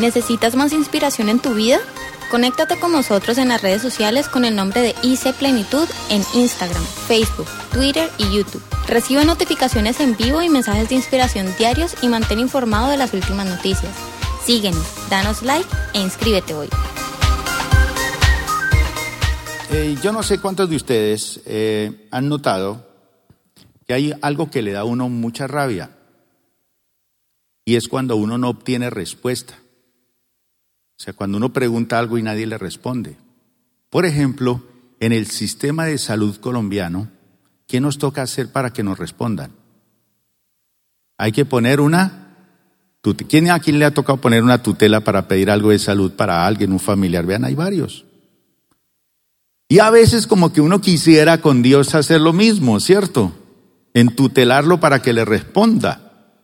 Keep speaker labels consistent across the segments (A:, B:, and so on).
A: ¿Necesitas más inspiración en tu vida? Conéctate con nosotros en las redes sociales con el nombre de IC Plenitud en Instagram, Facebook, Twitter y YouTube. Recibe notificaciones en vivo y mensajes de inspiración diarios y mantén informado de las últimas noticias. Síguenos, danos like e inscríbete hoy.
B: Eh, yo no sé cuántos de ustedes eh, han notado que hay algo que le da a uno mucha rabia y es cuando uno no obtiene respuesta. O sea, cuando uno pregunta algo y nadie le responde. Por ejemplo, en el sistema de salud colombiano, ¿qué nos toca hacer para que nos respondan? Hay que poner una ¿Quién a quién le ha tocado poner una tutela para pedir algo de salud para alguien, un familiar? Vean, hay varios. Y a veces como que uno quisiera con Dios hacer lo mismo, ¿cierto? En tutelarlo para que le responda.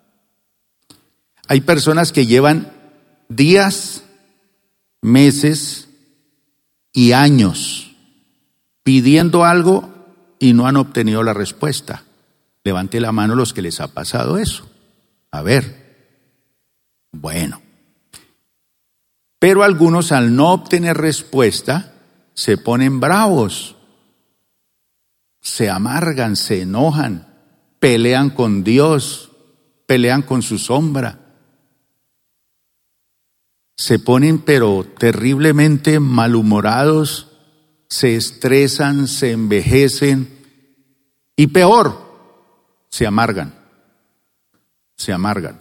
B: Hay personas que llevan días meses y años pidiendo algo y no han obtenido la respuesta. Levante la mano los que les ha pasado eso. A ver. Bueno. Pero algunos al no obtener respuesta se ponen bravos, se amargan, se enojan, pelean con Dios, pelean con su sombra se ponen pero terriblemente malhumorados, se estresan, se envejecen y peor, se amargan, se amargan.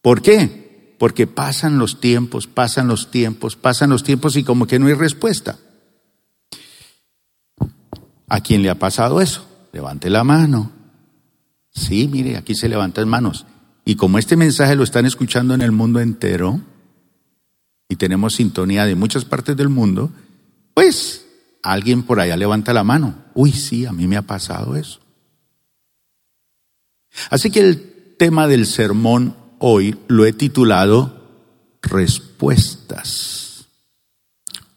B: ¿Por qué? Porque pasan los tiempos, pasan los tiempos, pasan los tiempos y como que no hay respuesta. ¿A quién le ha pasado eso? Levante la mano. Sí, mire, aquí se levantan manos. Y como este mensaje lo están escuchando en el mundo entero, y tenemos sintonía de muchas partes del mundo, pues alguien por allá levanta la mano. Uy, sí, a mí me ha pasado eso. Así que el tema del sermón hoy lo he titulado respuestas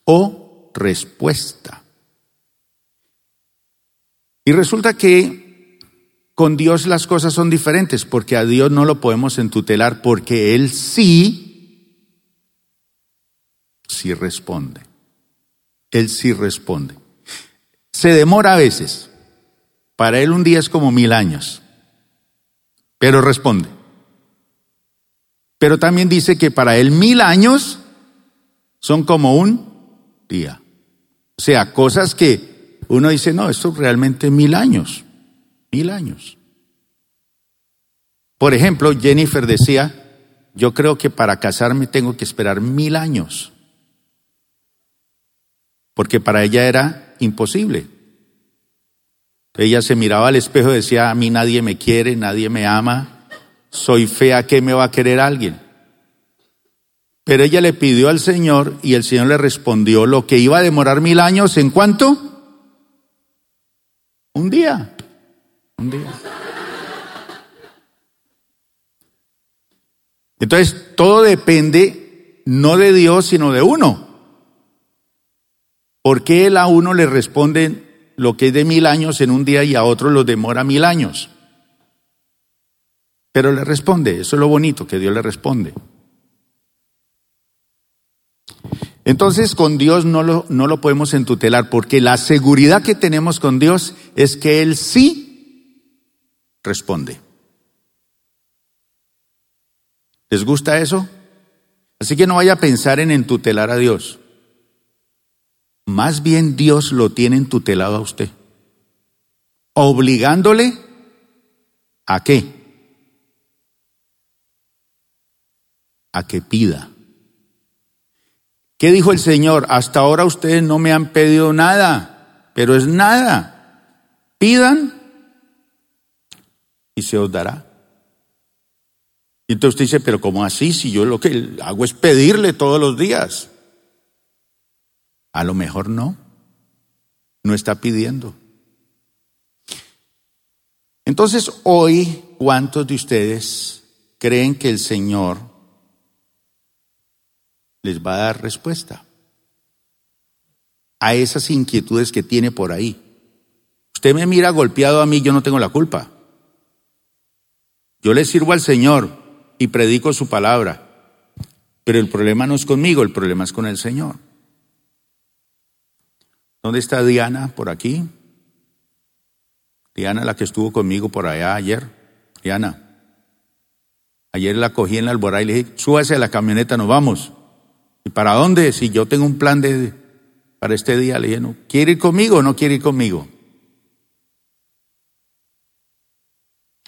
B: o respuesta. Y resulta que con Dios las cosas son diferentes porque a Dios no lo podemos entutelar porque Él sí sí responde. Él sí responde. Se demora a veces. Para él un día es como mil años. Pero responde. Pero también dice que para él mil años son como un día. O sea, cosas que uno dice, no, esto realmente mil años. Mil años. Por ejemplo, Jennifer decía, yo creo que para casarme tengo que esperar mil años porque para ella era imposible. Ella se miraba al espejo y decía, a mí nadie me quiere, nadie me ama, soy fea, ¿qué me va a querer alguien? Pero ella le pidió al Señor y el Señor le respondió lo que iba a demorar mil años, ¿en cuánto? Un día. Un día. Entonces, todo depende no de Dios, sino de uno. ¿Por qué él a uno le responde lo que es de mil años en un día y a otro lo demora mil años? Pero le responde, eso es lo bonito, que Dios le responde. Entonces con Dios no lo, no lo podemos entutelar porque la seguridad que tenemos con Dios es que Él sí responde. ¿Les gusta eso? Así que no vaya a pensar en entutelar a Dios. Más bien Dios lo tiene tutelado a usted, obligándole a qué? A que pida. ¿Qué dijo el Señor? Hasta ahora ustedes no me han pedido nada, pero es nada. Pidan y se os dará. Y entonces usted dice, pero ¿cómo así? Si yo lo que hago es pedirle todos los días. A lo mejor no. No está pidiendo. Entonces hoy, ¿cuántos de ustedes creen que el Señor les va a dar respuesta a esas inquietudes que tiene por ahí? Usted me mira golpeado a mí, yo no tengo la culpa. Yo le sirvo al Señor y predico su palabra. Pero el problema no es conmigo, el problema es con el Señor. ¿Dónde está Diana? Por aquí. Diana, la que estuvo conmigo por allá ayer. Diana. Ayer la cogí en la alborada y le dije, súbase a la camioneta, nos vamos. ¿Y para dónde? Si yo tengo un plan de, para este día, le dije, no, ¿quiere ir conmigo o no quiere ir conmigo?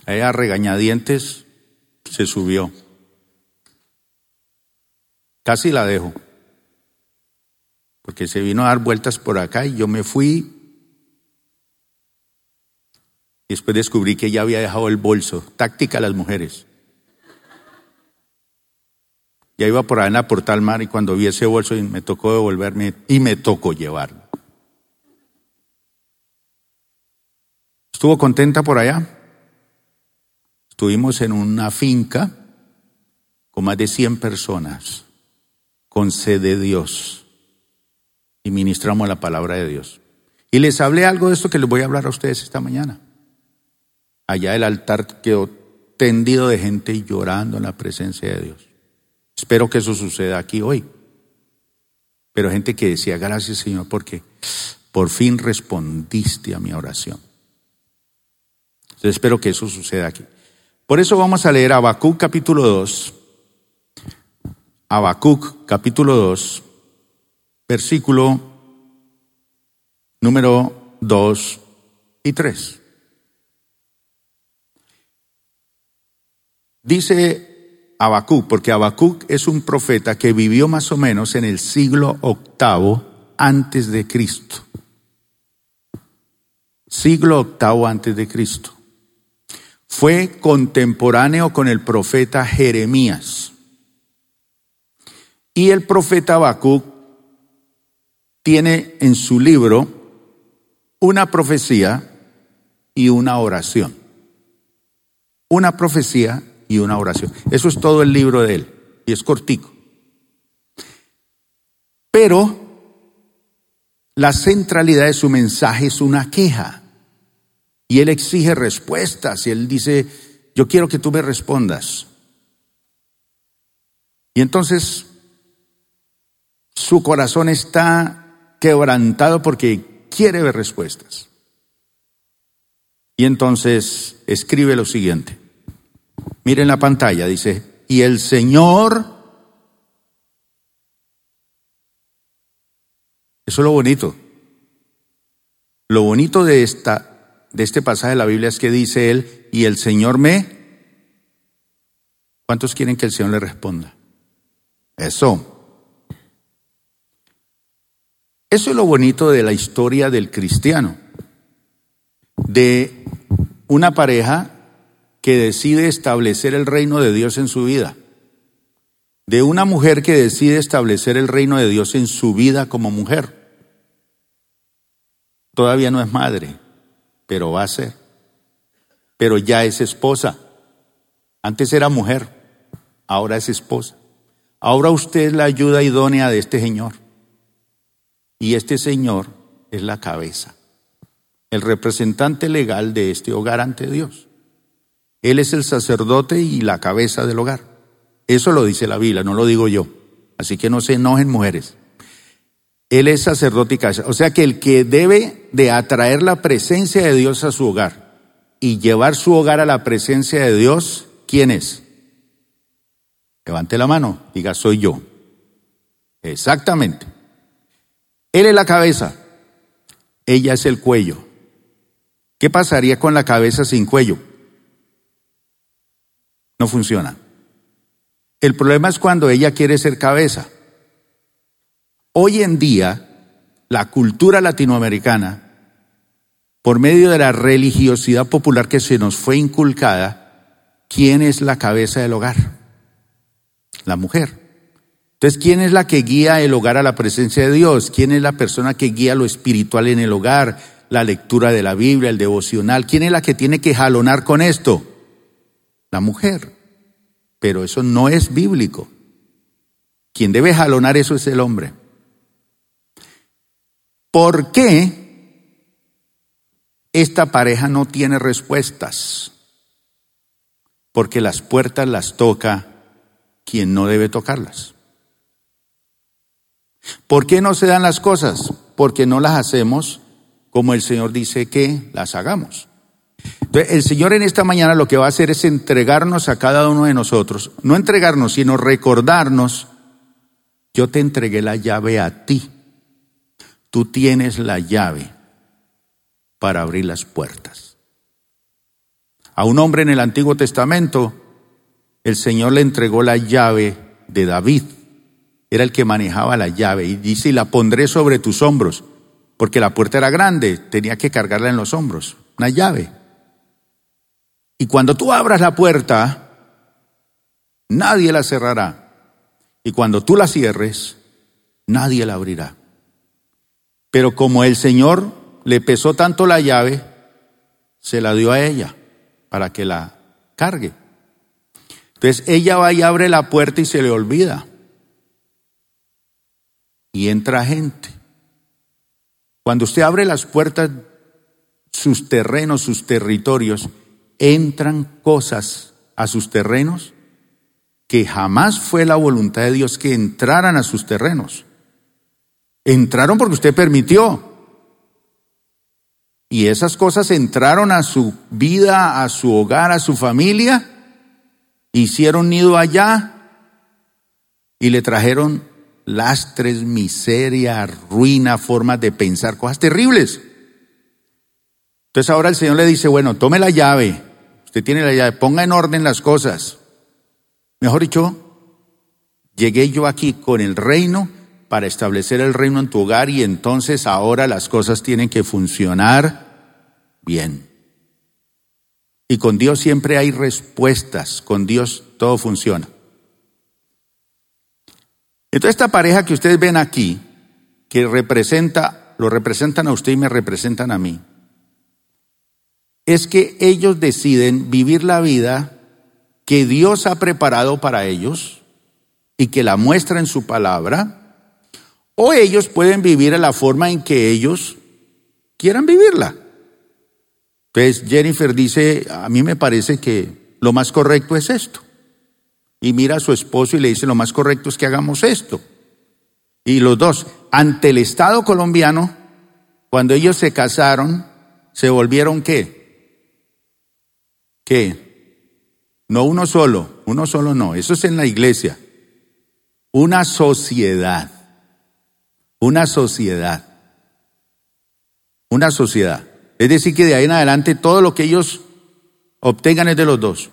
B: Ella regañadientes se subió. Casi la dejo. Porque se vino a dar vueltas por acá y yo me fui. Después descubrí que ella había dejado el bolso. Táctica a las mujeres. Ya iba por ahí en la Portal Mar y cuando vi ese bolso me tocó devolverme y me tocó llevarlo. ¿Estuvo contenta por allá? Estuvimos en una finca con más de 100 personas, con sede de Dios, y ministramos la palabra de Dios. Y les hablé algo de esto que les voy a hablar a ustedes esta mañana. Allá el altar quedó tendido de gente llorando en la presencia de Dios. Espero que eso suceda aquí hoy. Pero gente que decía, gracias Señor, porque por fin respondiste a mi oración. Entonces espero que eso suceda aquí. Por eso vamos a leer Habacuc capítulo 2. Habacuc capítulo 2, versículo número 2 y 3. Dice Habacuc, porque Habacuc es un profeta que vivió más o menos en el siglo octavo antes de Cristo. Siglo octavo antes de Cristo. Fue contemporáneo con el profeta Jeremías. Y el profeta Habacuc tiene en su libro una profecía y una oración. Una profecía y una oración. Eso es todo el libro de él y es cortico. Pero la centralidad de su mensaje es una queja y él exige respuestas y él dice, yo quiero que tú me respondas. Y entonces su corazón está quebrantado porque quiere ver respuestas. Y entonces escribe lo siguiente. Miren la pantalla, dice, y el Señor, eso es lo bonito. Lo bonito de, esta, de este pasaje de la Biblia es que dice él, y el Señor me... ¿Cuántos quieren que el Señor le responda? Eso. Eso es lo bonito de la historia del cristiano, de una pareja que decide establecer el reino de Dios en su vida, de una mujer que decide establecer el reino de Dios en su vida como mujer. Todavía no es madre, pero va a ser. Pero ya es esposa. Antes era mujer, ahora es esposa. Ahora usted es la ayuda idónea de este Señor. Y este Señor es la cabeza, el representante legal de este hogar ante Dios. Él es el sacerdote y la cabeza del hogar. Eso lo dice la Biblia, no lo digo yo. Así que no se enojen mujeres. Él es sacerdote y cabeza. O sea que el que debe de atraer la presencia de Dios a su hogar y llevar su hogar a la presencia de Dios, ¿quién es? Levante la mano, diga, soy yo. Exactamente. Él es la cabeza, ella es el cuello. ¿Qué pasaría con la cabeza sin cuello? No funciona. El problema es cuando ella quiere ser cabeza. Hoy en día, la cultura latinoamericana, por medio de la religiosidad popular que se nos fue inculcada, ¿quién es la cabeza del hogar? La mujer. Entonces, ¿quién es la que guía el hogar a la presencia de Dios? ¿Quién es la persona que guía lo espiritual en el hogar? La lectura de la Biblia, el devocional. ¿Quién es la que tiene que jalonar con esto? la mujer. Pero eso no es bíblico. Quien debe jalonar eso es el hombre. ¿Por qué esta pareja no tiene respuestas? Porque las puertas las toca quien no debe tocarlas. ¿Por qué no se dan las cosas? Porque no las hacemos como el Señor dice que las hagamos. Entonces, el Señor en esta mañana lo que va a hacer es entregarnos a cada uno de nosotros, no entregarnos, sino recordarnos, yo te entregué la llave a ti, tú tienes la llave para abrir las puertas. A un hombre en el Antiguo Testamento, el Señor le entregó la llave de David, era el que manejaba la llave, y dice, y la pondré sobre tus hombros, porque la puerta era grande, tenía que cargarla en los hombros, una llave. Y cuando tú abras la puerta, nadie la cerrará. Y cuando tú la cierres, nadie la abrirá. Pero como el Señor le pesó tanto la llave, se la dio a ella para que la cargue. Entonces ella va y abre la puerta y se le olvida. Y entra gente. Cuando usted abre las puertas, sus terrenos, sus territorios, entran cosas a sus terrenos que jamás fue la voluntad de Dios que entraran a sus terrenos. Entraron porque usted permitió. Y esas cosas entraron a su vida, a su hogar, a su familia, hicieron nido allá y le trajeron lastres, miseria, ruina, formas de pensar, cosas terribles. Entonces ahora el Señor le dice, bueno, tome la llave, usted tiene la llave, ponga en orden las cosas. Mejor dicho, llegué yo aquí con el reino para establecer el reino en tu hogar y entonces ahora las cosas tienen que funcionar bien. Y con Dios siempre hay respuestas, con Dios todo funciona. Entonces esta pareja que ustedes ven aquí, que representa, lo representan a usted y me representan a mí, es que ellos deciden vivir la vida que Dios ha preparado para ellos y que la muestra en su palabra, o ellos pueden vivir a la forma en que ellos quieran vivirla. Entonces Jennifer dice, a mí me parece que lo más correcto es esto. Y mira a su esposo y le dice, lo más correcto es que hagamos esto. Y los dos, ante el Estado colombiano, cuando ellos se casaron, se volvieron qué? ¿Qué? No uno solo, uno solo no, eso es en la iglesia. Una sociedad, una sociedad, una sociedad. Es decir, que de ahí en adelante todo lo que ellos obtengan es de los dos.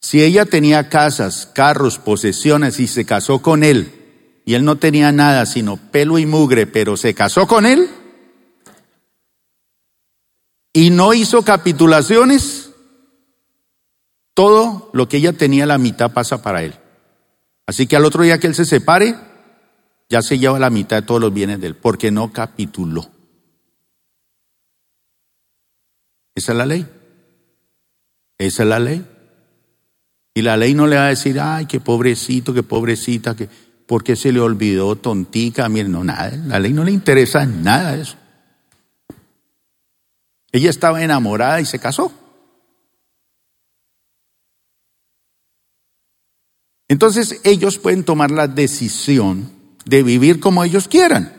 B: Si ella tenía casas, carros, posesiones y se casó con él, y él no tenía nada sino pelo y mugre, pero se casó con él y no hizo capitulaciones, todo lo que ella tenía la mitad pasa para él. Así que al otro día que él se separe, ya se lleva la mitad de todos los bienes de él, porque no capituló. Esa es la ley. Esa es la ley. Y la ley no le va a decir, ay, qué pobrecito, qué pobrecita, que, ¿por qué se le olvidó, tontica? Miren, no, nada. La ley no le interesa nada eso. Ella estaba enamorada y se casó. Entonces ellos pueden tomar la decisión de vivir como ellos quieran.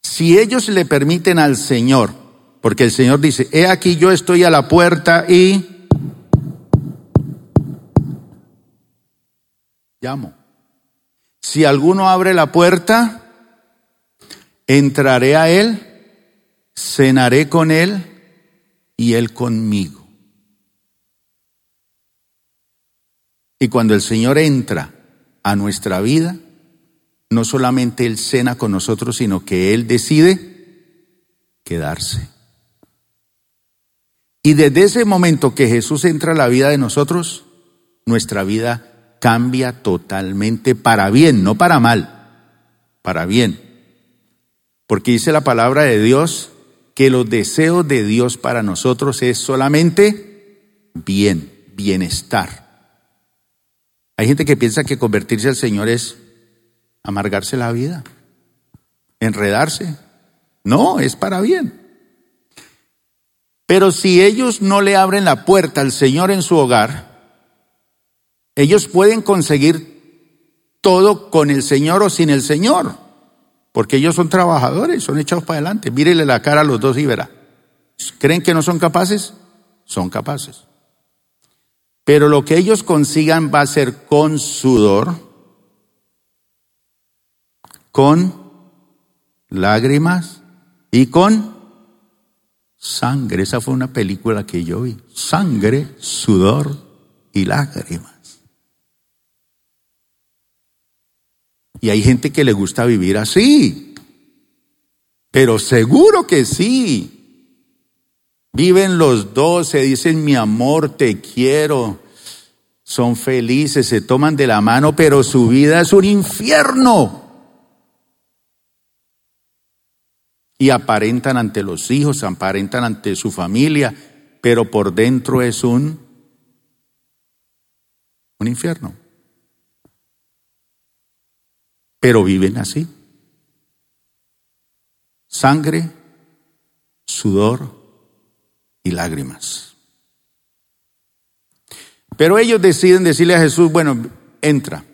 B: Si ellos le permiten al Señor, porque el Señor dice, he aquí yo estoy a la puerta y llamo. Si alguno abre la puerta, entraré a él, cenaré con él y él conmigo. Y cuando el Señor entra a nuestra vida, no solamente Él cena con nosotros, sino que Él decide quedarse. Y desde ese momento que Jesús entra a la vida de nosotros, nuestra vida cambia totalmente para bien, no para mal, para bien. Porque dice la palabra de Dios que los deseos de Dios para nosotros es solamente bien, bienestar. Hay gente que piensa que convertirse al Señor es amargarse la vida, enredarse. No, es para bien. Pero si ellos no le abren la puerta al Señor en su hogar, ellos pueden conseguir todo con el Señor o sin el Señor, porque ellos son trabajadores, son echados para adelante. Mírele la cara a los dos y verá. ¿Creen que no son capaces? Son capaces. Pero lo que ellos consigan va a ser con sudor, con lágrimas y con sangre. Esa fue una película que yo vi. Sangre, sudor y lágrimas. Y hay gente que le gusta vivir así. Pero seguro que sí. Viven los dos, se dicen mi amor, te quiero. Son felices, se toman de la mano, pero su vida es un infierno. Y aparentan ante los hijos, aparentan ante su familia, pero por dentro es un, un infierno. Pero viven así. Sangre, sudor, y lágrimas. Pero ellos deciden decirle a Jesús, bueno, entra.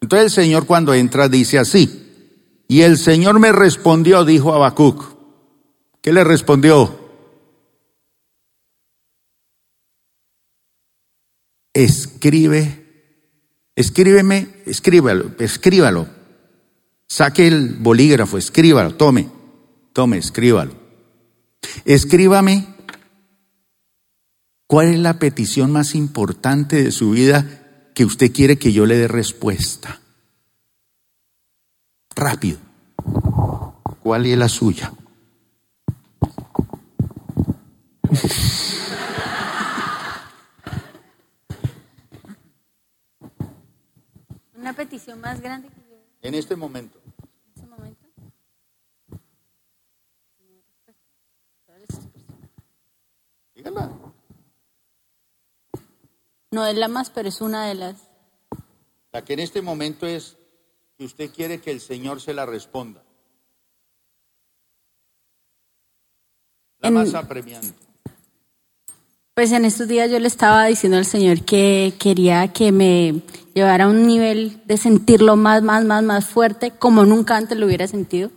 B: Entonces el Señor cuando entra dice así, y el Señor me respondió, dijo Habacuc. ¿Qué le respondió? Escribe, escríbeme, escríbalo, escríbalo. Saque el bolígrafo, escríbalo, tome, tome, escríbalo. Escríbame ¿Cuál es la petición más importante de su vida que usted quiere que yo le dé respuesta? Rápido. ¿Cuál es la suya?
A: Una petición más grande que yo.
B: En este momento.
A: En este momento. No es la más, pero es una de las.
B: La que en este momento es que usted quiere que el Señor se la responda. La más apremiante.
A: Pues en estos días yo le estaba diciendo al Señor que quería que me llevara a un nivel de sentirlo más, más, más, más fuerte, como nunca antes lo hubiera sentido.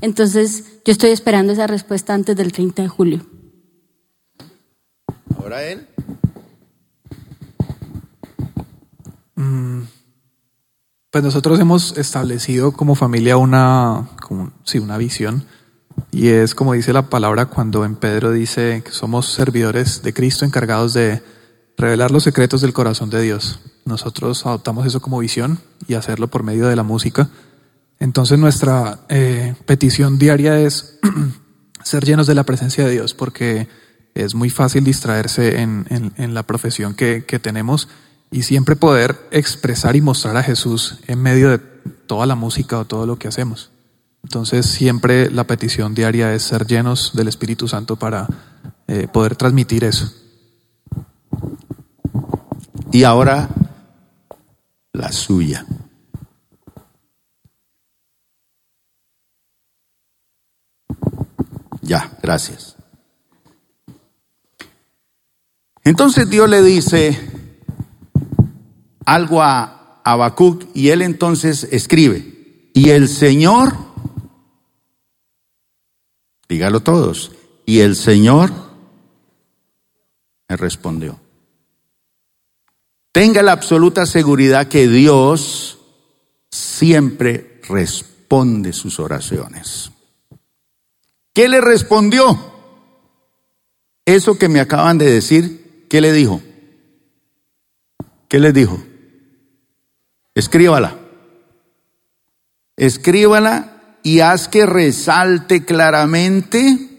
A: Entonces yo estoy esperando esa respuesta antes del 30 de julio.
B: Ahora él.
C: Mm, pues nosotros hemos establecido como familia una, sí, una visión y es como dice la palabra cuando en Pedro dice que somos servidores de Cristo encargados de revelar los secretos del corazón de Dios. Nosotros adoptamos eso como visión y hacerlo por medio de la música. Entonces nuestra eh, petición diaria es ser llenos de la presencia de Dios porque es muy fácil distraerse en, la profesión que, que tenemos y siempre poder expresar y mostrar a Jesús en medio de toda la música o todo lo que hacemos. Entonces siempre la petición diaria es ser llenos del Espíritu Santo para eh, poder transmitir eso.
B: Y ahora la suya. Ya, gracias. Entonces Dios le dice, algo a Habacuc y él entonces escribe, y el Señor, dígalo todos, y el Señor me respondió. Tenga la absoluta seguridad que Dios siempre responde sus oraciones. ¿Qué le respondió? Eso que me acaban de decir, ¿qué le dijo? ¿Qué le dijo? Escríbala. Escríbala y haz que resalte claramente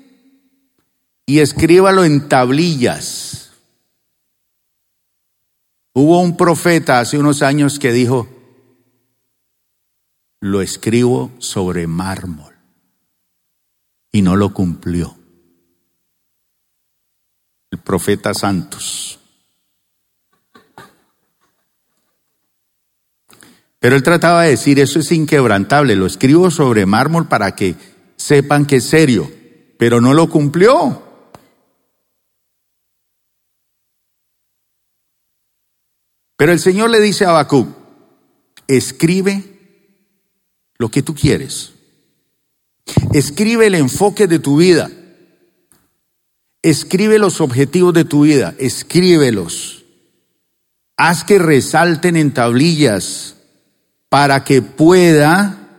B: y escríbalo en tablillas. Hubo un profeta hace unos años que dijo, lo escribo sobre mármol y no lo cumplió. El profeta Santos. Pero él trataba de decir, eso es inquebrantable, lo escribo sobre mármol para que sepan que es serio, pero no lo cumplió. Pero el Señor le dice a Habacuc, escribe lo que tú quieres. Escribe el enfoque de tu vida. Escribe los objetivos de tu vida. Escríbelos. Haz que resalten en tablillas para que pueda,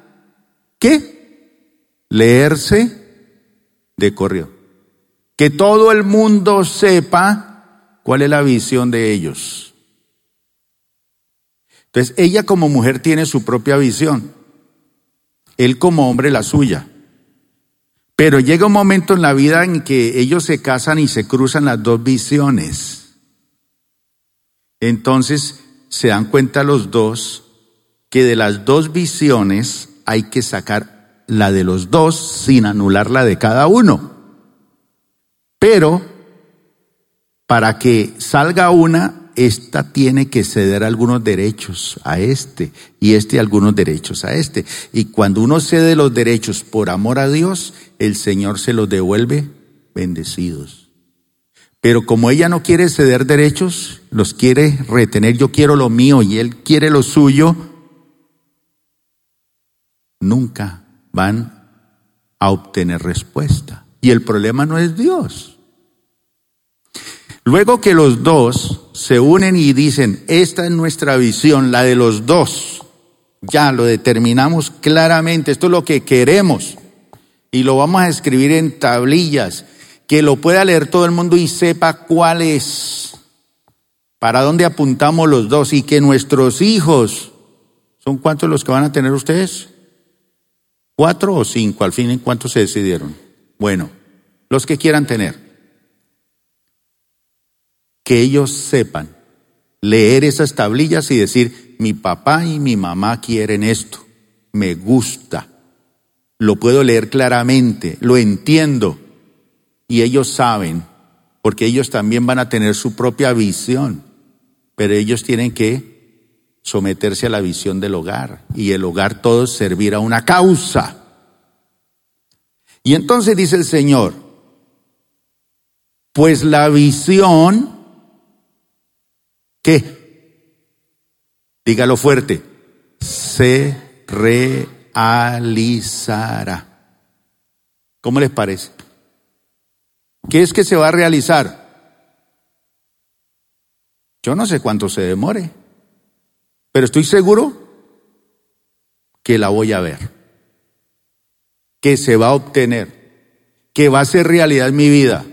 B: ¿qué? Leerse de corrido. Que todo el mundo sepa cuál es la visión de ellos. Entonces, ella como mujer tiene su propia visión. Él como hombre la suya. Pero llega un momento en la vida en que ellos se casan y se cruzan las dos visiones. Entonces se dan cuenta los dos que de las dos visiones hay que sacar la de los dos sin anular la de cada uno. Pero para que salga una, esta tiene que ceder algunos derechos a este y este algunos derechos a este. Y cuando uno cede los derechos por amor a Dios, el Señor se los devuelve bendecidos. Pero como ella no quiere ceder derechos, los quiere retener, yo quiero lo mío y él quiere lo suyo, nunca van a obtener respuesta. Y el problema no es Dios. Luego que los dos se unen y dicen, esta es nuestra visión, la de los dos, ya lo determinamos claramente, esto es lo que queremos y lo vamos a escribir en tablillas, que lo pueda leer todo el mundo y sepa cuál es, para dónde apuntamos los dos y que nuestros hijos, ¿son cuántos los que van a tener ustedes? ¿Cuatro o cinco? Al fin, ¿en cuántos se decidieron? Bueno, los que quieran tener que ellos sepan leer esas tablillas y decir, mi papá y mi mamá quieren esto, me gusta, lo puedo leer claramente, lo entiendo, y ellos saben, porque ellos también van a tener su propia visión, pero ellos tienen que someterse a la visión del hogar, y el hogar todo servir a una causa. Y entonces dice el Señor, pues la visión ¿Qué? Dígalo fuerte. Se realizará. ¿Cómo les parece? ¿Qué es que se va a realizar? Yo no sé cuánto se demore, pero estoy seguro que la voy a ver, que se va a obtener, que va a ser realidad en mi vida.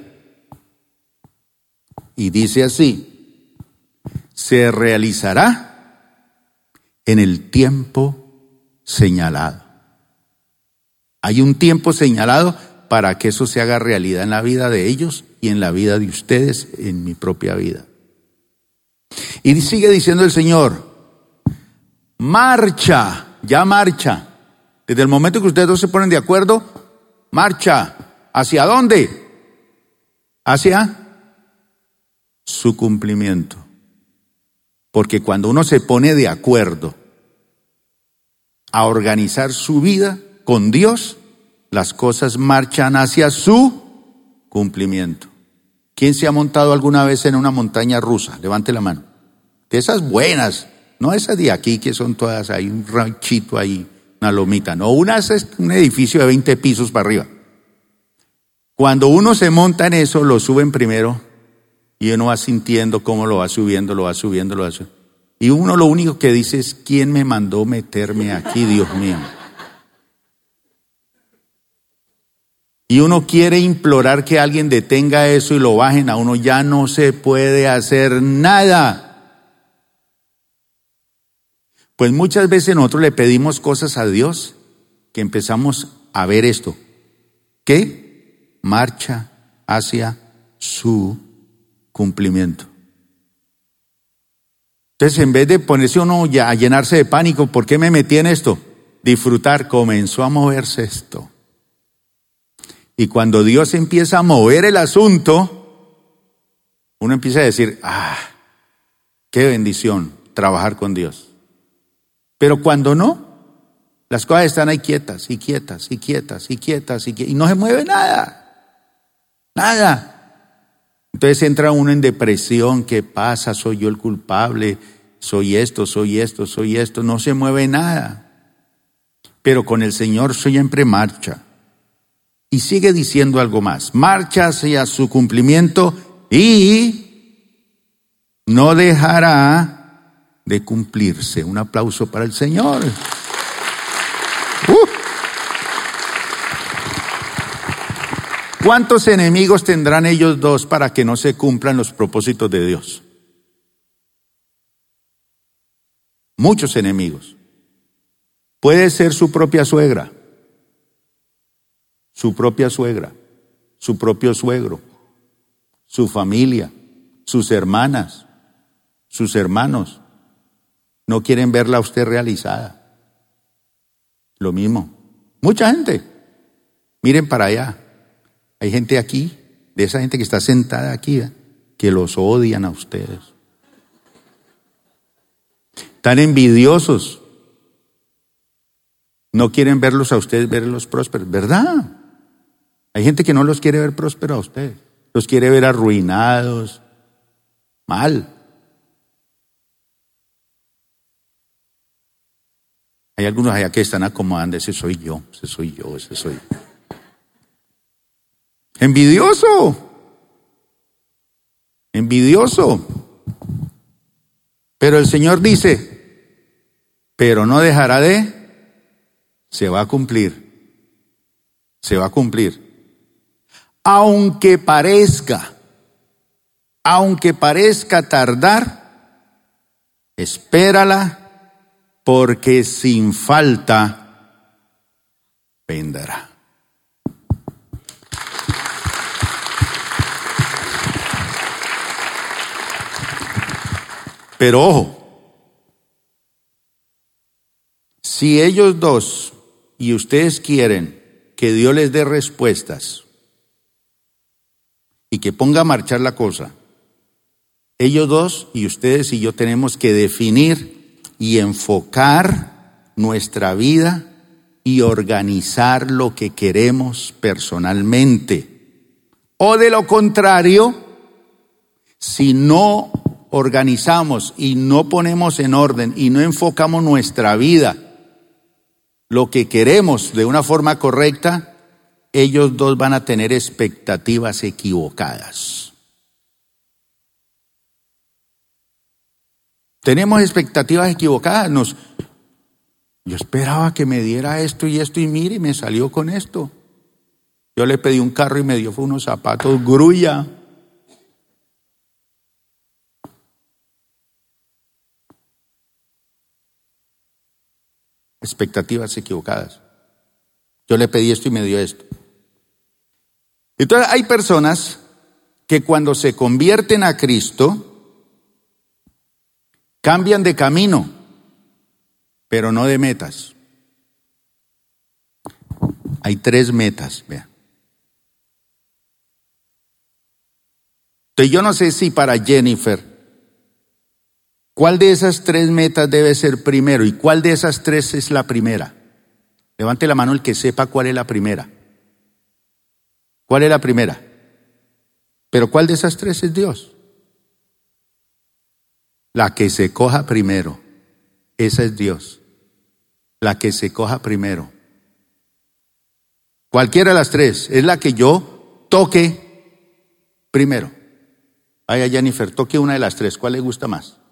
B: Y dice así, se realizará en el tiempo señalado. Hay un tiempo señalado para que eso se haga realidad en la vida de ellos y en la vida de ustedes, en mi propia vida. Y sigue diciendo el Señor, marcha, ya marcha. Desde el momento que ustedes dos se ponen de acuerdo, marcha. ¿Hacia dónde? Hacia su cumplimiento. Porque cuando uno se pone de acuerdo a organizar su vida con Dios, las cosas marchan hacia su cumplimiento. ¿Quién se ha montado alguna vez en una montaña rusa? Levante la mano. De esas buenas, no esas de aquí que son todas, hay un ranchito ahí, una lomita, no, una es un edificio de 20 pisos para arriba. Cuando uno se monta en eso, lo suben primero y uno va sintiendo cómo lo va subiendo, lo va subiendo, lo va subiendo. Y uno lo único que dice es, ¿quién me mandó meterme aquí, Dios mío? Y uno quiere implorar que alguien detenga eso y lo bajen a uno, ya no se puede hacer nada. Pues muchas veces nosotros le pedimos cosas a Dios que empezamos a ver esto. ¿Qué? Marcha hacia su cumplimiento. Entonces, en vez de ponerse uno a llenarse de pánico, ¿por qué me metí en esto? Disfrutar, comenzó a moverse esto. Y cuando Dios empieza a mover el asunto, uno empieza a decir, ah, qué bendición trabajar con Dios. Pero cuando no, las cosas están ahí quietas y quietas y quietas y quietas y, quietas, y no se mueve nada. Nada. Entonces entra uno en depresión, ¿qué pasa? ¿Soy yo el culpable? soy esto, soy esto, soy esto, no se mueve nada. Pero con el Señor siempre marcha. Y sigue diciendo algo más, marcha hacia su cumplimiento y no dejará de cumplirse. Un aplauso para el Señor. ¿Cuántos enemigos tendrán ellos dos para que no se cumplan los propósitos de Dios? muchos enemigos. Puede ser su propia suegra, su propia suegra, su propio suegro, su familia, sus hermanas, sus hermanos. No quieren verla a usted realizada. Lo mismo. Mucha gente. Miren para allá. Hay gente aquí, de esa gente que está sentada aquí, que los odian a ustedes. Están envidiosos. No quieren verlos a ustedes, verlos prósperos. ¿Verdad? Hay gente que no los quiere ver prósperos a ustedes. Los quiere ver arruinados, mal. Hay algunos allá que están acomodando, ese soy yo, ese soy yo, ese soy yo. Envidioso. Envidioso. Pero el Señor dice, pero no dejará de, se va a cumplir, se va a cumplir. Aunque parezca, aunque parezca tardar, espérala, porque sin falta vendrá. Pero ojo, Si ellos dos y ustedes quieren que Dios les dé respuestas y que ponga a marchar la cosa, ellos dos y ustedes y yo tenemos que definir y enfocar nuestra vida y organizar lo que queremos personalmente. O de lo contrario, si no organizamos y no ponemos en orden y no enfocamos nuestra vida lo que queremos de una forma correcta, ellos dos van a tener expectativas equivocadas. Tenemos expectativas equivocadas. Nos, yo esperaba que me diera esto y esto y mire, me salió con esto. Yo le pedí un carro y me dio unos zapatos grulla. Expectativas equivocadas. Yo le pedí esto y me dio esto. Entonces hay personas que cuando se convierten a Cristo, cambian de camino, pero no de metas. Hay tres metas, vean. Entonces yo no sé si para Jennifer ¿Cuál de esas tres metas debe ser primero y cuál de esas tres es la primera? Levante la mano el que sepa cuál es la primera. ¿Cuál es la primera? Pero ¿cuál de esas tres es Dios? La que se coja primero. Esa es Dios. La que se coja primero. Cualquiera de las tres es la que yo toque primero. Vaya Jennifer, toque una de las tres. ¿Cuál le gusta más?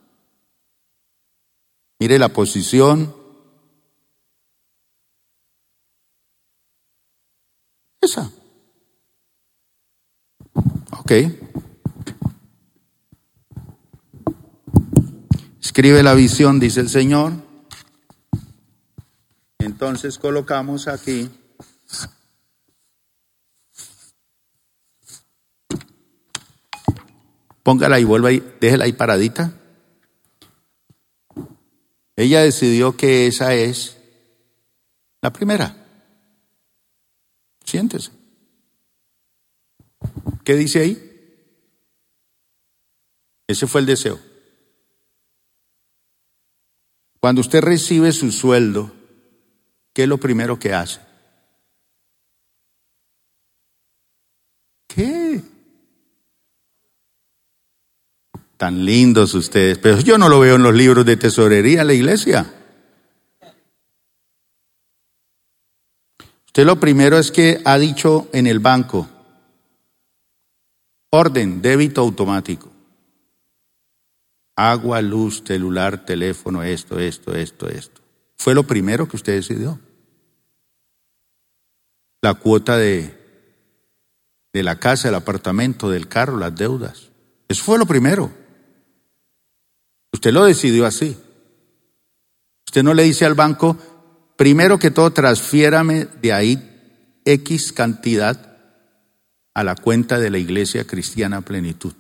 B: Mire la posición. Esa. Ok. Escribe la visión, dice el Señor. Entonces colocamos aquí. Póngala y vuelva ahí, déjela ahí paradita. Ella decidió que esa es la primera. Siéntese. ¿Qué dice ahí? Ese fue el deseo. Cuando usted recibe su sueldo, ¿qué es lo primero que hace? ¿Qué? Tan lindos ustedes, pero yo no lo veo en los libros de tesorería en la iglesia. Usted lo primero es que ha dicho en el banco, orden, débito automático. Agua, luz, celular, teléfono, esto, esto, esto, esto. Fue lo primero que usted decidió. La cuota de, de la casa, el apartamento, del carro, las deudas. Eso fue lo primero. Usted lo decidió así. Usted no le dice al banco, primero que todo, transfiérame de ahí X cantidad a la cuenta de la Iglesia Cristiana Plenitud.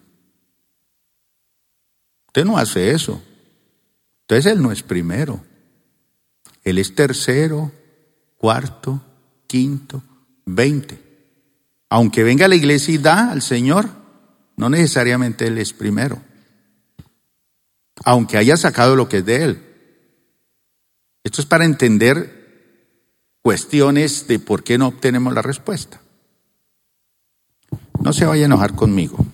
B: Usted no hace eso. Entonces Él no es primero. Él es tercero, cuarto, quinto, veinte. Aunque venga a la iglesia y da al Señor, no necesariamente Él es primero. Aunque haya sacado lo que es de Él. Esto es para entender cuestiones de por qué no obtenemos la respuesta. No se vaya a enojar conmigo.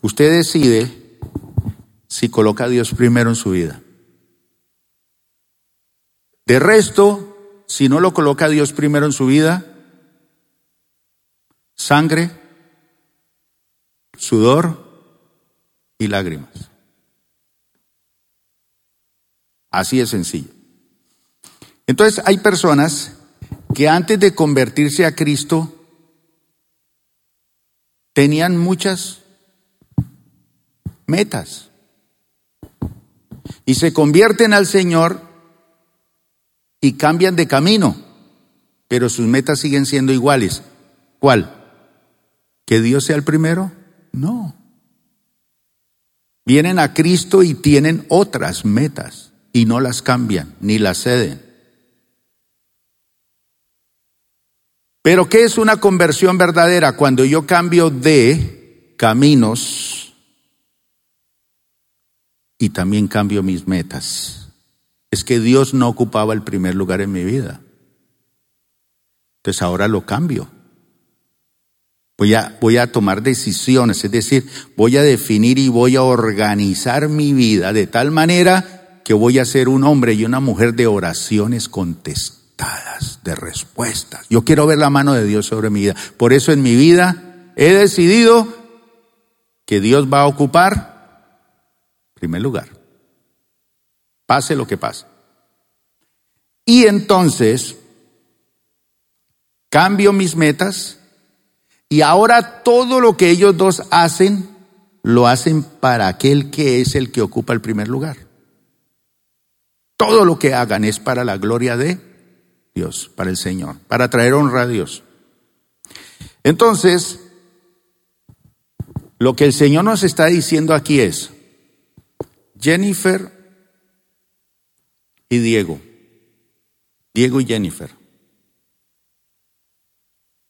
B: Usted decide si coloca a Dios primero en su vida. De resto, si no lo coloca a Dios primero en su vida, sangre, sudor y lágrimas. Así es sencillo. Entonces hay personas que antes de convertirse a Cristo tenían muchas metas y se convierten al Señor y cambian de camino, pero sus metas siguen siendo iguales. ¿Cuál? ¿Que Dios sea el primero? No. Vienen a Cristo y tienen otras metas y no las cambian ni las ceden. Pero ¿qué es una conversión verdadera? Cuando yo cambio de caminos y también cambio mis metas. Es que Dios no ocupaba el primer lugar en mi vida. Entonces ahora lo cambio. Voy a, voy a tomar decisiones, es decir, voy a definir y voy a organizar mi vida de tal manera que voy a ser un hombre y una mujer de oraciones contestadas de respuestas. Yo quiero ver la mano de Dios sobre mi vida. Por eso en mi vida he decidido que Dios va a ocupar primer lugar. Pase lo que pase. Y entonces cambio mis metas y ahora todo lo que ellos dos hacen lo hacen para aquel que es el que ocupa el primer lugar. Todo lo que hagan es para la gloria de Dios, para el Señor, para traer honra a Dios. Entonces, lo que el Señor nos está diciendo aquí es, Jennifer y Diego, Diego y Jennifer,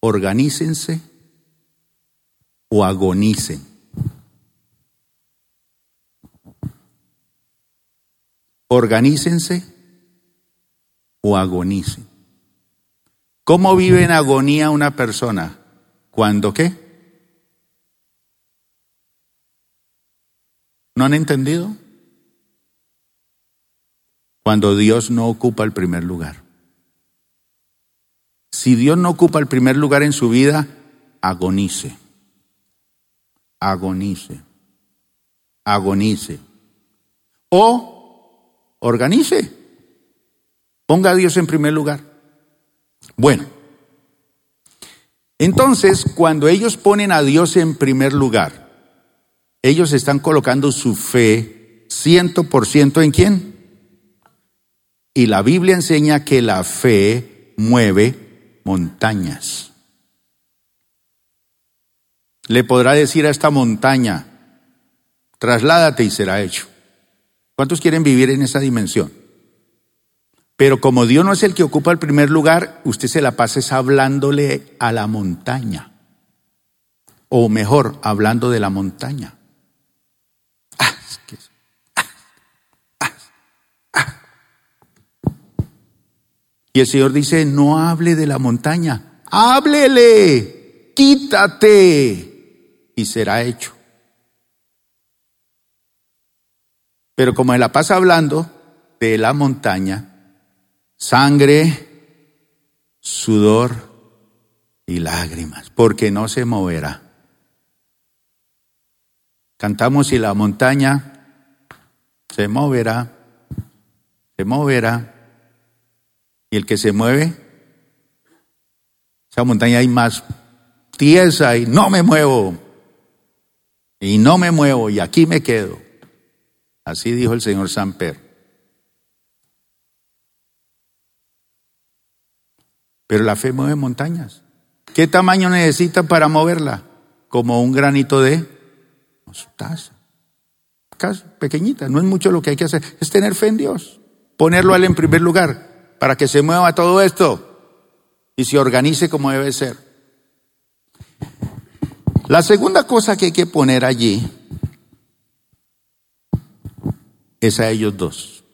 B: organícense o agonicen. Organícense o agonicen. ¿Cómo vive en agonía una persona? ¿Cuándo qué? ¿No han entendido? Cuando Dios no ocupa el primer lugar. Si Dios no ocupa el primer lugar en su vida, agonice. Agonice. Agonice. O organice. Ponga a Dios en primer lugar. Bueno, entonces cuando ellos ponen a Dios en primer lugar, ellos están colocando su fe ciento por ciento en quién? Y la Biblia enseña que la fe mueve montañas. Le podrá decir a esta montaña, trasládate y será hecho. ¿Cuántos quieren vivir en esa dimensión? Pero como Dios no es el que ocupa el primer lugar, usted se la pasa hablándole a la montaña. O mejor, hablando de la montaña. Y el Señor dice, no hable de la montaña, háblele, quítate y será hecho. Pero como se la pasa hablando de la montaña, sangre, sudor y lágrimas, porque no se moverá. Cantamos y la montaña se moverá, se moverá. Y el que se mueve, esa montaña hay más tiesa y no me muevo. Y no me muevo y aquí me quedo. Así dijo el señor Samper. Pero la fe mueve montañas. ¿Qué tamaño necesita para moverla? Como un granito de mostaza. Pequeñita, no es mucho lo que hay que hacer, es tener fe en Dios, ponerlo a él en primer lugar, para que se mueva todo esto y se organice como debe ser. La segunda cosa que hay que poner allí es a ellos dos,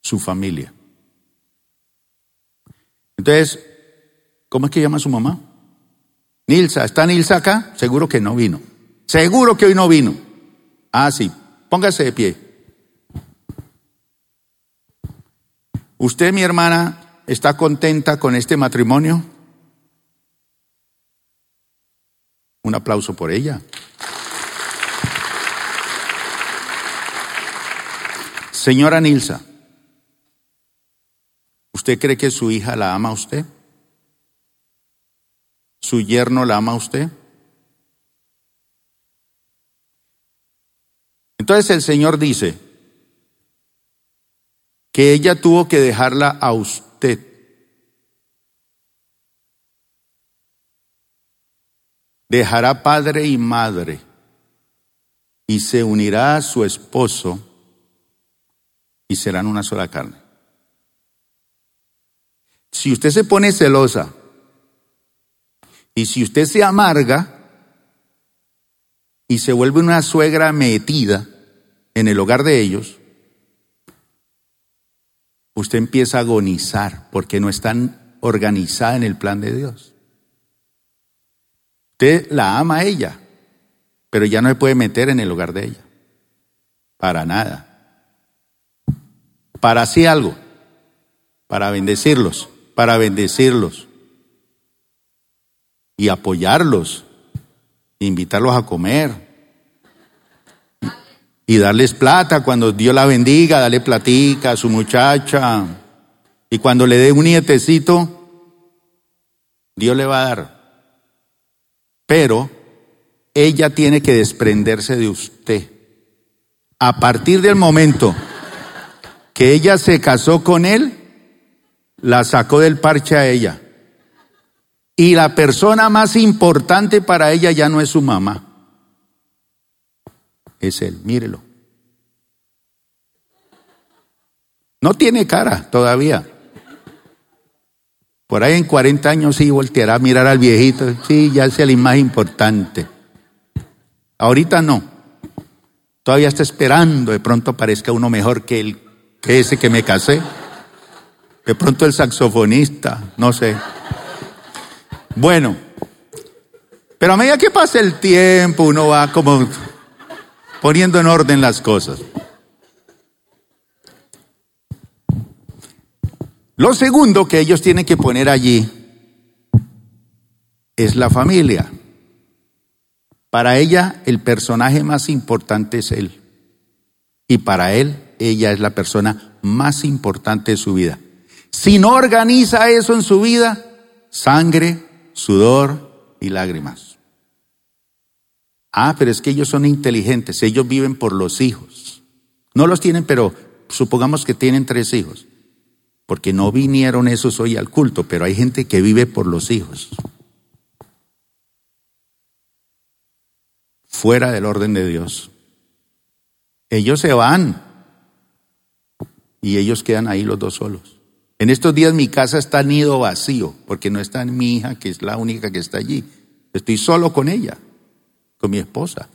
B: su familia. Entonces, ¿cómo es que llama su mamá? Nilsa, ¿está Nilsa acá? Seguro que no vino. Seguro que hoy no vino. Ah, sí, póngase de pie. ¿Usted, mi hermana, está contenta con este matrimonio? Un aplauso por ella. Señora Nilsa, ¿usted cree que su hija la ama a usted? ¿Su yerno la ama a usted? Entonces el Señor dice que ella tuvo que dejarla a usted. Dejará padre y madre y se unirá a su esposo y serán una sola carne. Si usted se pone celosa y si usted se amarga y se vuelve una suegra metida en el hogar de ellos, usted empieza a agonizar porque no están organizada en el plan de Dios. Usted la ama a ella, pero ya no se puede meter en el hogar de ella. Para nada. Para así algo, para bendecirlos, para bendecirlos. Y apoyarlos, invitarlos a comer. Y darles plata. Cuando Dios la bendiga, darle platica a su muchacha. Y cuando le dé un nietecito, Dios le va a dar. Pero ella tiene que desprenderse de usted. A partir del momento que ella se casó con él, la sacó del parche a ella. Y la persona más importante para ella ya no es su mamá, es él, mírelo. No tiene cara todavía. Por ahí en 40 años sí volteará a mirar al viejito, sí, ya es el más importante. Ahorita no. Todavía está esperando, de pronto aparezca uno mejor que él que ese que me casé. De pronto el saxofonista, no sé. Bueno, pero a medida que pasa el tiempo, uno va como poniendo en orden las cosas. Lo segundo que ellos tienen que poner allí es la familia. Para ella el personaje más importante es él. Y para él ella es la persona más importante de su vida. Si no organiza eso en su vida, sangre, sudor y lágrimas. Ah, pero es que ellos son inteligentes, ellos viven por los hijos. No los tienen, pero supongamos que tienen tres hijos, porque no vinieron esos hoy al culto, pero hay gente que vive por los hijos. Fuera del orden de Dios. Ellos se van, y ellos quedan ahí los dos solos. En estos días mi casa está nido vacío, porque no está mi hija, que es la única que está allí. Estoy solo con ella, con mi esposa.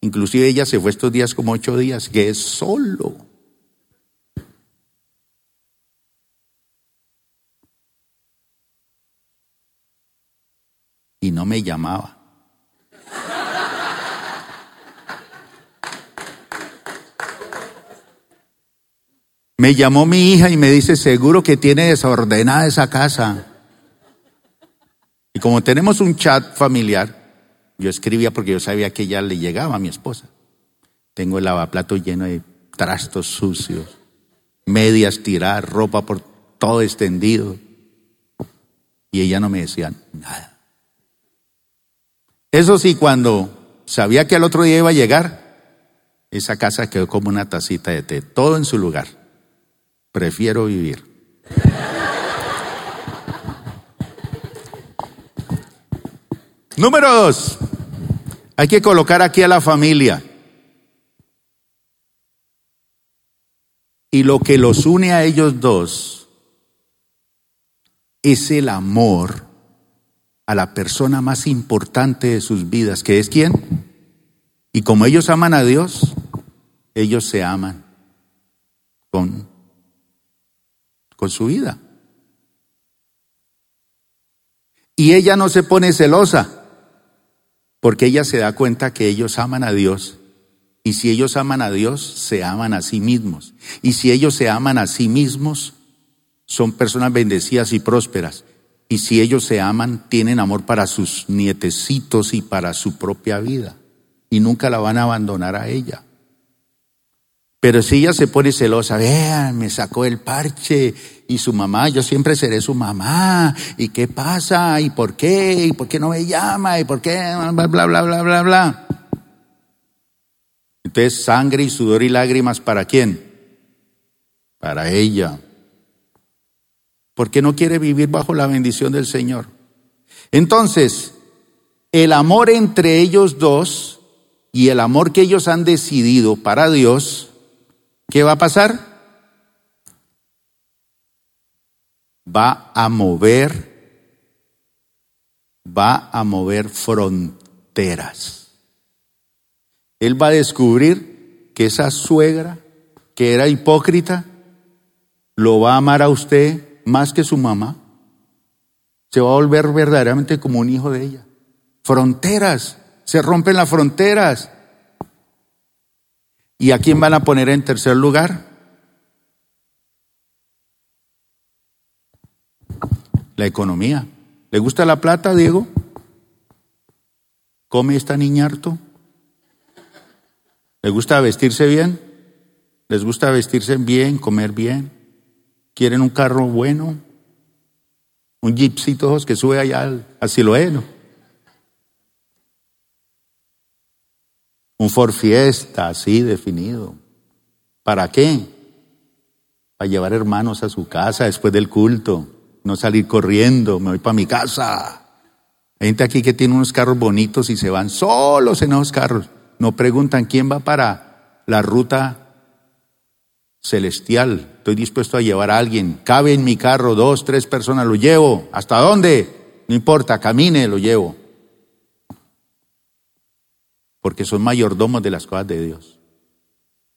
B: Inclusive ella se fue estos días como ocho días, que es solo. No me llamaba. Me llamó mi hija y me dice, seguro que tiene desordenada esa casa. Y como tenemos un chat familiar, yo escribía porque yo sabía que ella le llegaba a mi esposa. Tengo el lavaplato lleno de trastos sucios, medias tiradas, ropa por todo extendido. Y ella no me decía nada. Eso sí, cuando sabía que al otro día iba a llegar, esa casa quedó como una tacita de té, todo en su lugar. Prefiero vivir. Número dos, hay que colocar aquí a la familia. Y lo que los une a ellos dos es el amor a la persona más importante de sus vidas, que es quién. Y como ellos aman a Dios, ellos se aman con con su vida. Y ella no se pone celosa, porque ella se da cuenta que ellos aman a Dios. Y si ellos aman a Dios, se aman a sí mismos. Y si ellos se aman a sí mismos, son personas bendecidas y prósperas. Y si ellos se aman, tienen amor para sus nietecitos y para su propia vida. Y nunca la van a abandonar a ella. Pero si ella se pone celosa, vean, me sacó el parche y su mamá, yo siempre seré su mamá, ¿y qué pasa? ¿Y por qué? ¿Y por qué no me llama? ¿Y por qué? Bla, bla, bla, bla, bla, bla. Entonces, sangre y sudor y lágrimas, ¿para quién? Para ella. Porque no quiere vivir bajo la bendición del Señor. Entonces, el amor entre ellos dos y el amor que ellos han decidido para Dios, ¿qué va a pasar? Va a mover, va a mover fronteras. Él va a descubrir que esa suegra que era hipócrita lo va a amar a usted más que su mamá. Se va a volver verdaderamente como un hijo de ella. Fronteras, se rompen las fronteras. ¿Y a quién van a poner en tercer lugar? La economía. ¿Le gusta la plata, Diego? ¿Come esta niña harto? ¿Le gusta vestirse bien? ¿Les gusta vestirse bien, comer bien? ¿Quieren un carro bueno? Un jeepcito que sube allá al, al Siloeno. Un for fiesta así definido. ¿Para qué? Para llevar hermanos a su casa después del culto. No salir corriendo, me voy para mi casa. Hay gente aquí que tiene unos carros bonitos y se van solos en esos carros. No preguntan quién va para la ruta celestial. Estoy dispuesto a llevar a alguien. Cabe en mi carro dos, tres personas, lo llevo. ¿Hasta dónde? No importa, camine, lo llevo porque son mayordomos de las cosas de Dios.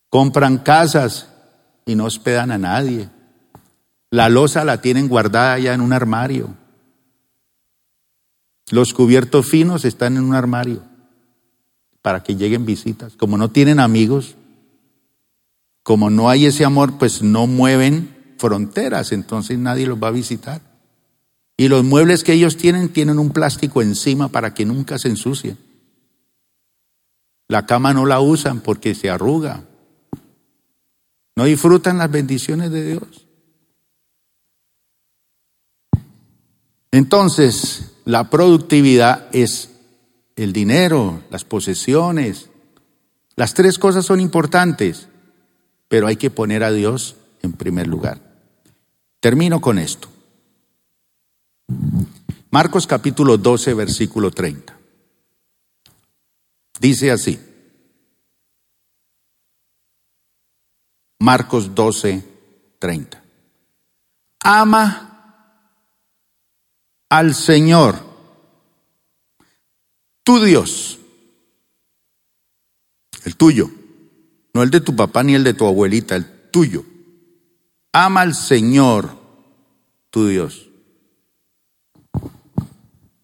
B: Compran casas y no hospedan a nadie. La losa la tienen guardada ya en un armario. Los cubiertos finos están en un armario para que lleguen visitas. Como no tienen amigos, como no hay ese amor, pues no mueven fronteras, entonces nadie los va a visitar. Y los muebles que ellos tienen tienen un plástico encima para que nunca se ensucien. La cama no la usan porque se arruga. No disfrutan las bendiciones de Dios. Entonces, la productividad es el dinero, las posesiones. Las tres cosas son importantes, pero hay que poner a Dios en primer lugar. Termino con esto. Marcos capítulo 12, versículo 30. Dice así. Marcos 12, 30. Ama al Señor, tu Dios, el tuyo, no el de tu papá ni el de tu abuelita, el tuyo. Ama al Señor, tu Dios.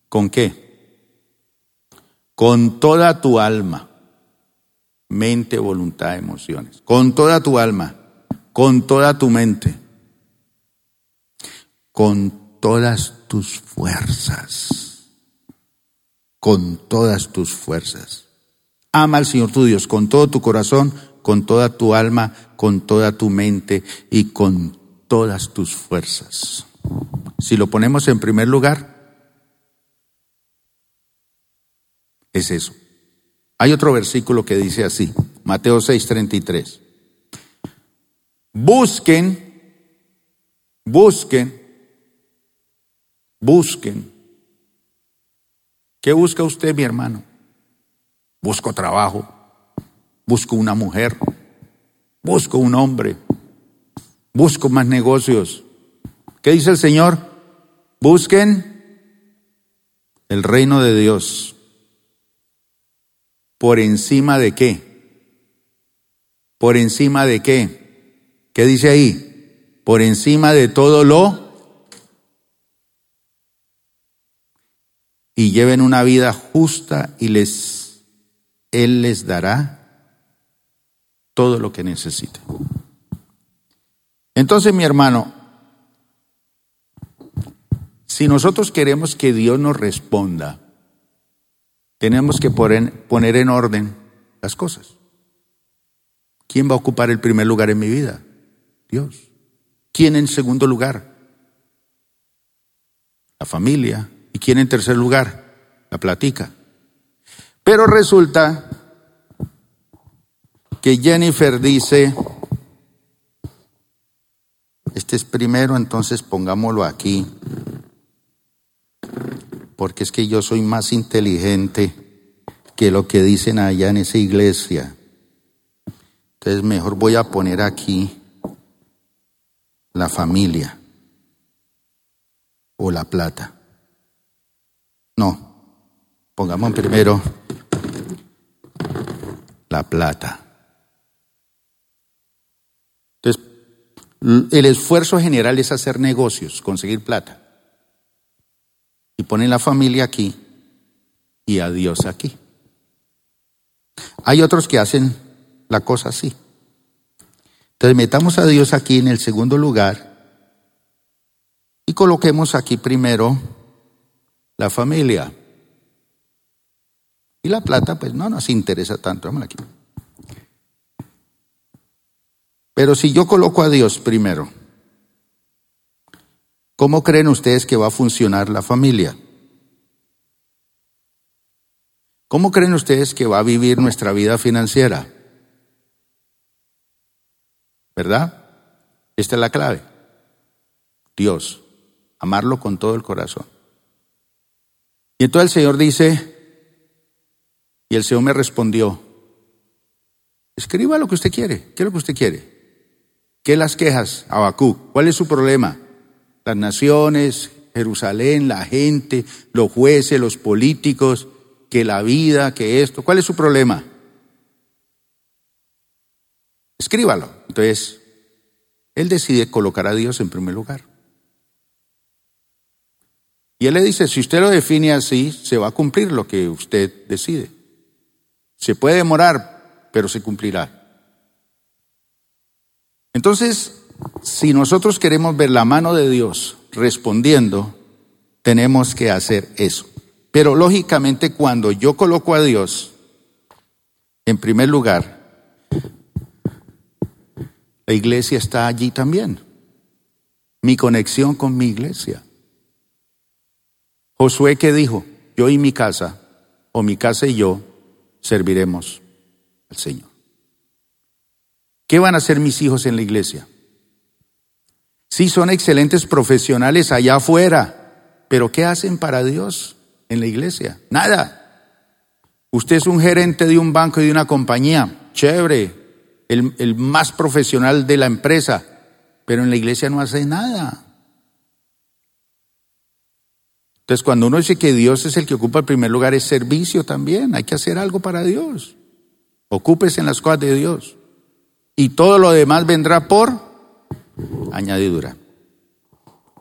B: ¿Con qué? con toda tu alma, mente, voluntad, emociones, con toda tu alma, con toda tu mente, con todas tus fuerzas, con todas tus fuerzas. Ama al Señor tu Dios con todo tu corazón, con toda tu alma, con toda tu mente y con todas tus fuerzas. Si lo ponemos en primer lugar, es eso. Hay otro versículo que dice así, Mateo 6:33. Busquen, busquen, busquen. ¿Qué busca usted, mi hermano? Busco trabajo, busco una mujer, busco un hombre, busco más negocios. ¿Qué dice el Señor? Busquen el reino de Dios ¿Por encima de qué? ¿Por encima de qué? ¿Qué dice ahí? Por encima de todo lo... Y lleven una vida justa y les... Él les dará todo lo que necesiten. Entonces, mi hermano, si nosotros queremos que Dios nos responda, tenemos que poner en orden las cosas. ¿Quién va a ocupar el primer lugar en mi vida? Dios. ¿Quién en segundo lugar? La familia. ¿Y quién en tercer lugar? La platica. Pero resulta que Jennifer dice, este es primero, entonces pongámoslo aquí porque es que yo soy más inteligente que lo que dicen allá en esa iglesia. Entonces mejor voy a poner aquí la familia o la plata. No, pongamos primero la plata. Entonces, el esfuerzo general es hacer negocios, conseguir plata y ponen la familia aquí y a Dios aquí. Hay otros que hacen la cosa así. Entonces metamos a Dios aquí en el segundo lugar y coloquemos aquí primero la familia. Y la plata, pues no nos interesa tanto. aquí. Pero si yo coloco a Dios primero, ¿Cómo creen ustedes que va a funcionar la familia? ¿Cómo creen ustedes que va a vivir nuestra vida financiera? ¿Verdad? Esta es la clave. Dios, amarlo con todo el corazón. Y entonces el Señor dice, y el Señor me respondió, escriba lo que usted quiere, ¿qué es lo que usted quiere? ¿Qué las quejas, Abacú? ¿Cuál es su problema? las naciones, Jerusalén, la gente, los jueces, los políticos, que la vida, que esto. ¿Cuál es su problema? Escríbalo. Entonces, él decide colocar a Dios en primer lugar. Y él le dice, si usted lo define así, se va a cumplir lo que usted decide. Se puede demorar, pero se cumplirá. Entonces, si nosotros queremos ver la mano de Dios respondiendo, tenemos que hacer eso. Pero lógicamente cuando yo coloco a Dios en primer lugar, la iglesia está allí también. Mi conexión con mi iglesia. Josué que dijo, yo y mi casa, o mi casa y yo, serviremos al Señor. ¿Qué van a hacer mis hijos en la iglesia? Sí, son excelentes profesionales allá afuera, pero ¿qué hacen para Dios en la iglesia? Nada. Usted es un gerente de un banco y de una compañía, chévere, el, el más profesional de la empresa, pero en la iglesia no hace nada. Entonces, cuando uno dice que Dios es el que ocupa el primer lugar, es servicio también. Hay que hacer algo para Dios. Ocúpese en las cosas de Dios y todo lo demás vendrá por añadidura.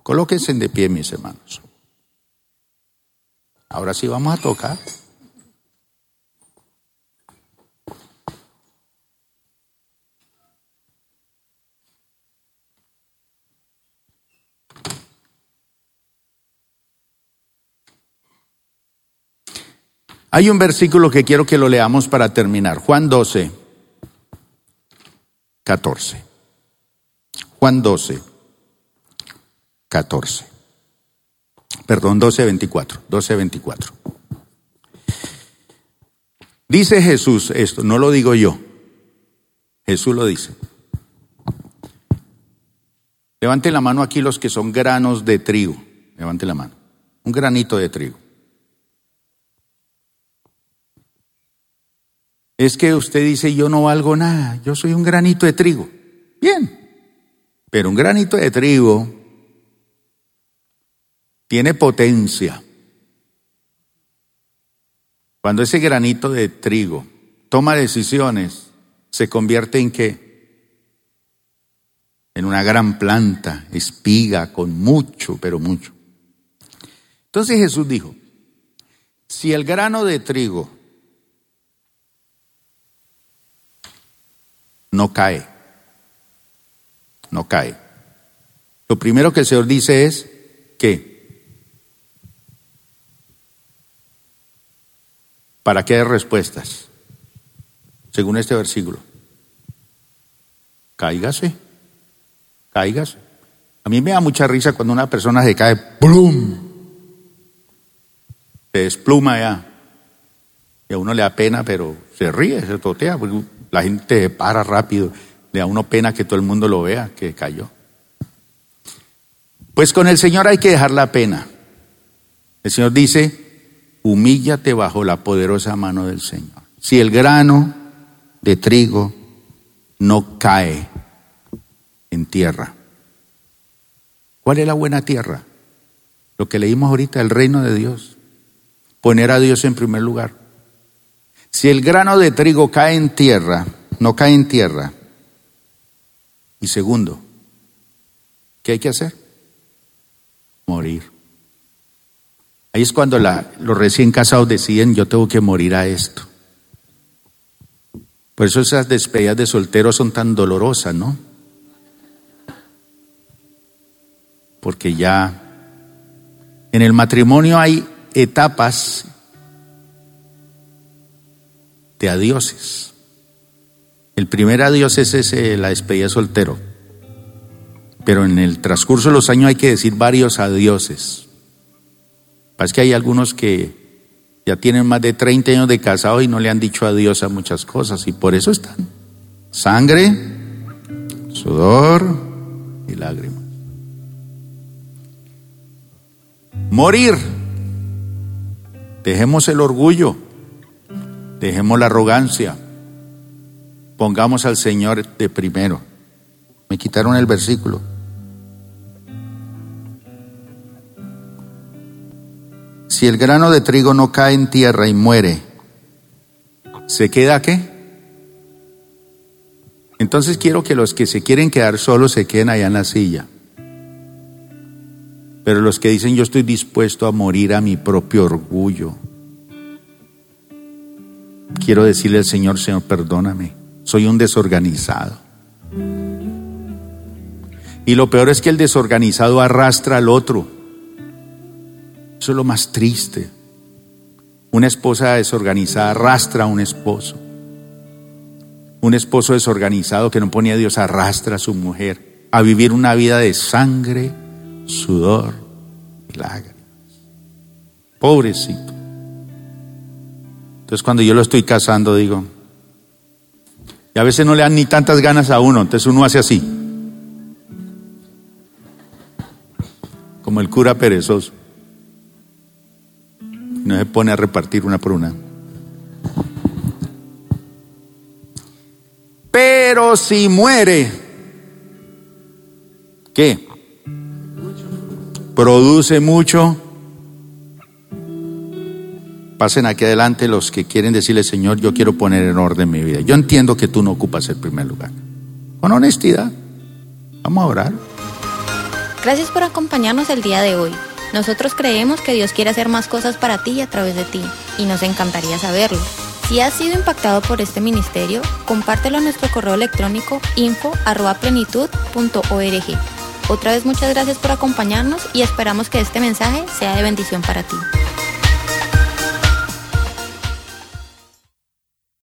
B: Colóquense de pie, mis hermanos. Ahora sí vamos a tocar. Hay un versículo que quiero que lo leamos para terminar. Juan 12, 14. Juan 12, 14. Perdón, 12, 24. 12, 24. Dice Jesús esto, no lo digo yo. Jesús lo dice. Levante la mano aquí los que son granos de trigo. Levante la mano. Un granito de trigo. Es que usted dice, yo no valgo nada, yo soy un granito de trigo. Bien, pero un granito de trigo tiene potencia. Cuando ese granito de trigo toma decisiones, se convierte en qué? En una gran planta, espiga, con mucho, pero mucho. Entonces Jesús dijo, si el grano de trigo no cae, no cae. Lo primero que el Señor dice es que para qué respuestas, según este versículo. Cáigase, cáigase. A mí me da mucha risa cuando una persona se cae, ¡plum! Se despluma ya. Y a uno le da pena, pero se ríe, se totea, porque la gente para rápido, le da uno pena que todo el mundo lo vea, que cayó. Pues con el Señor hay que dejar la pena. El Señor dice, humíllate bajo la poderosa mano del Señor. Si el grano de trigo no cae en tierra, ¿cuál es la buena tierra? Lo que leímos ahorita, el reino de Dios. Poner a Dios en primer lugar. Si el grano de trigo cae en tierra, no cae en tierra. Y segundo, ¿qué hay que hacer? Morir. Ahí es cuando los recién casados deciden, yo tengo que morir a esto. Por eso esas despedidas de solteros son tan dolorosas, ¿no? Porque ya en el matrimonio hay etapas de adioses. El primer adiós es ese, la despedida soltero. Pero en el transcurso de los años hay que decir varios adioses. Es que hay algunos que ya tienen más de 30 años de casado y no le han dicho adiós a muchas cosas y por eso están. Sangre, sudor y lágrimas. Morir. Dejemos el orgullo. Dejemos la arrogancia. Pongamos al Señor de primero. Me quitaron el versículo. Si el grano de trigo no cae en tierra y muere, ¿se queda qué? Entonces quiero que los que se quieren quedar solos se queden allá en la silla. Pero los que dicen yo estoy dispuesto a morir a mi propio orgullo, quiero decirle al Señor, Señor, perdóname, soy un desorganizado. Y lo peor es que el desorganizado arrastra al otro. Eso es lo más triste. Una esposa desorganizada arrastra a un esposo. Un esposo desorganizado que no pone a Dios arrastra a su mujer a vivir una vida de sangre, sudor y lágrimas. Pobrecito. Entonces cuando yo lo estoy casando digo, y a veces no le dan ni tantas ganas a uno, entonces uno hace así, como el cura perezoso, no se pone a repartir una por una. Pero si muere, ¿qué? Produce mucho Pasen aquí adelante los que quieren decirle, Señor, yo quiero poner en orden mi vida. Yo entiendo que tú no ocupas el primer lugar. Con honestidad, vamos a orar.
A: Gracias por acompañarnos el día de hoy. Nosotros creemos que Dios quiere hacer más cosas para ti y a través de ti, y nos encantaría saberlo. Si has sido impactado por este ministerio, compártelo en nuestro correo electrónico info.plenitud.org. Otra vez muchas gracias por acompañarnos y esperamos que este mensaje sea de bendición para ti.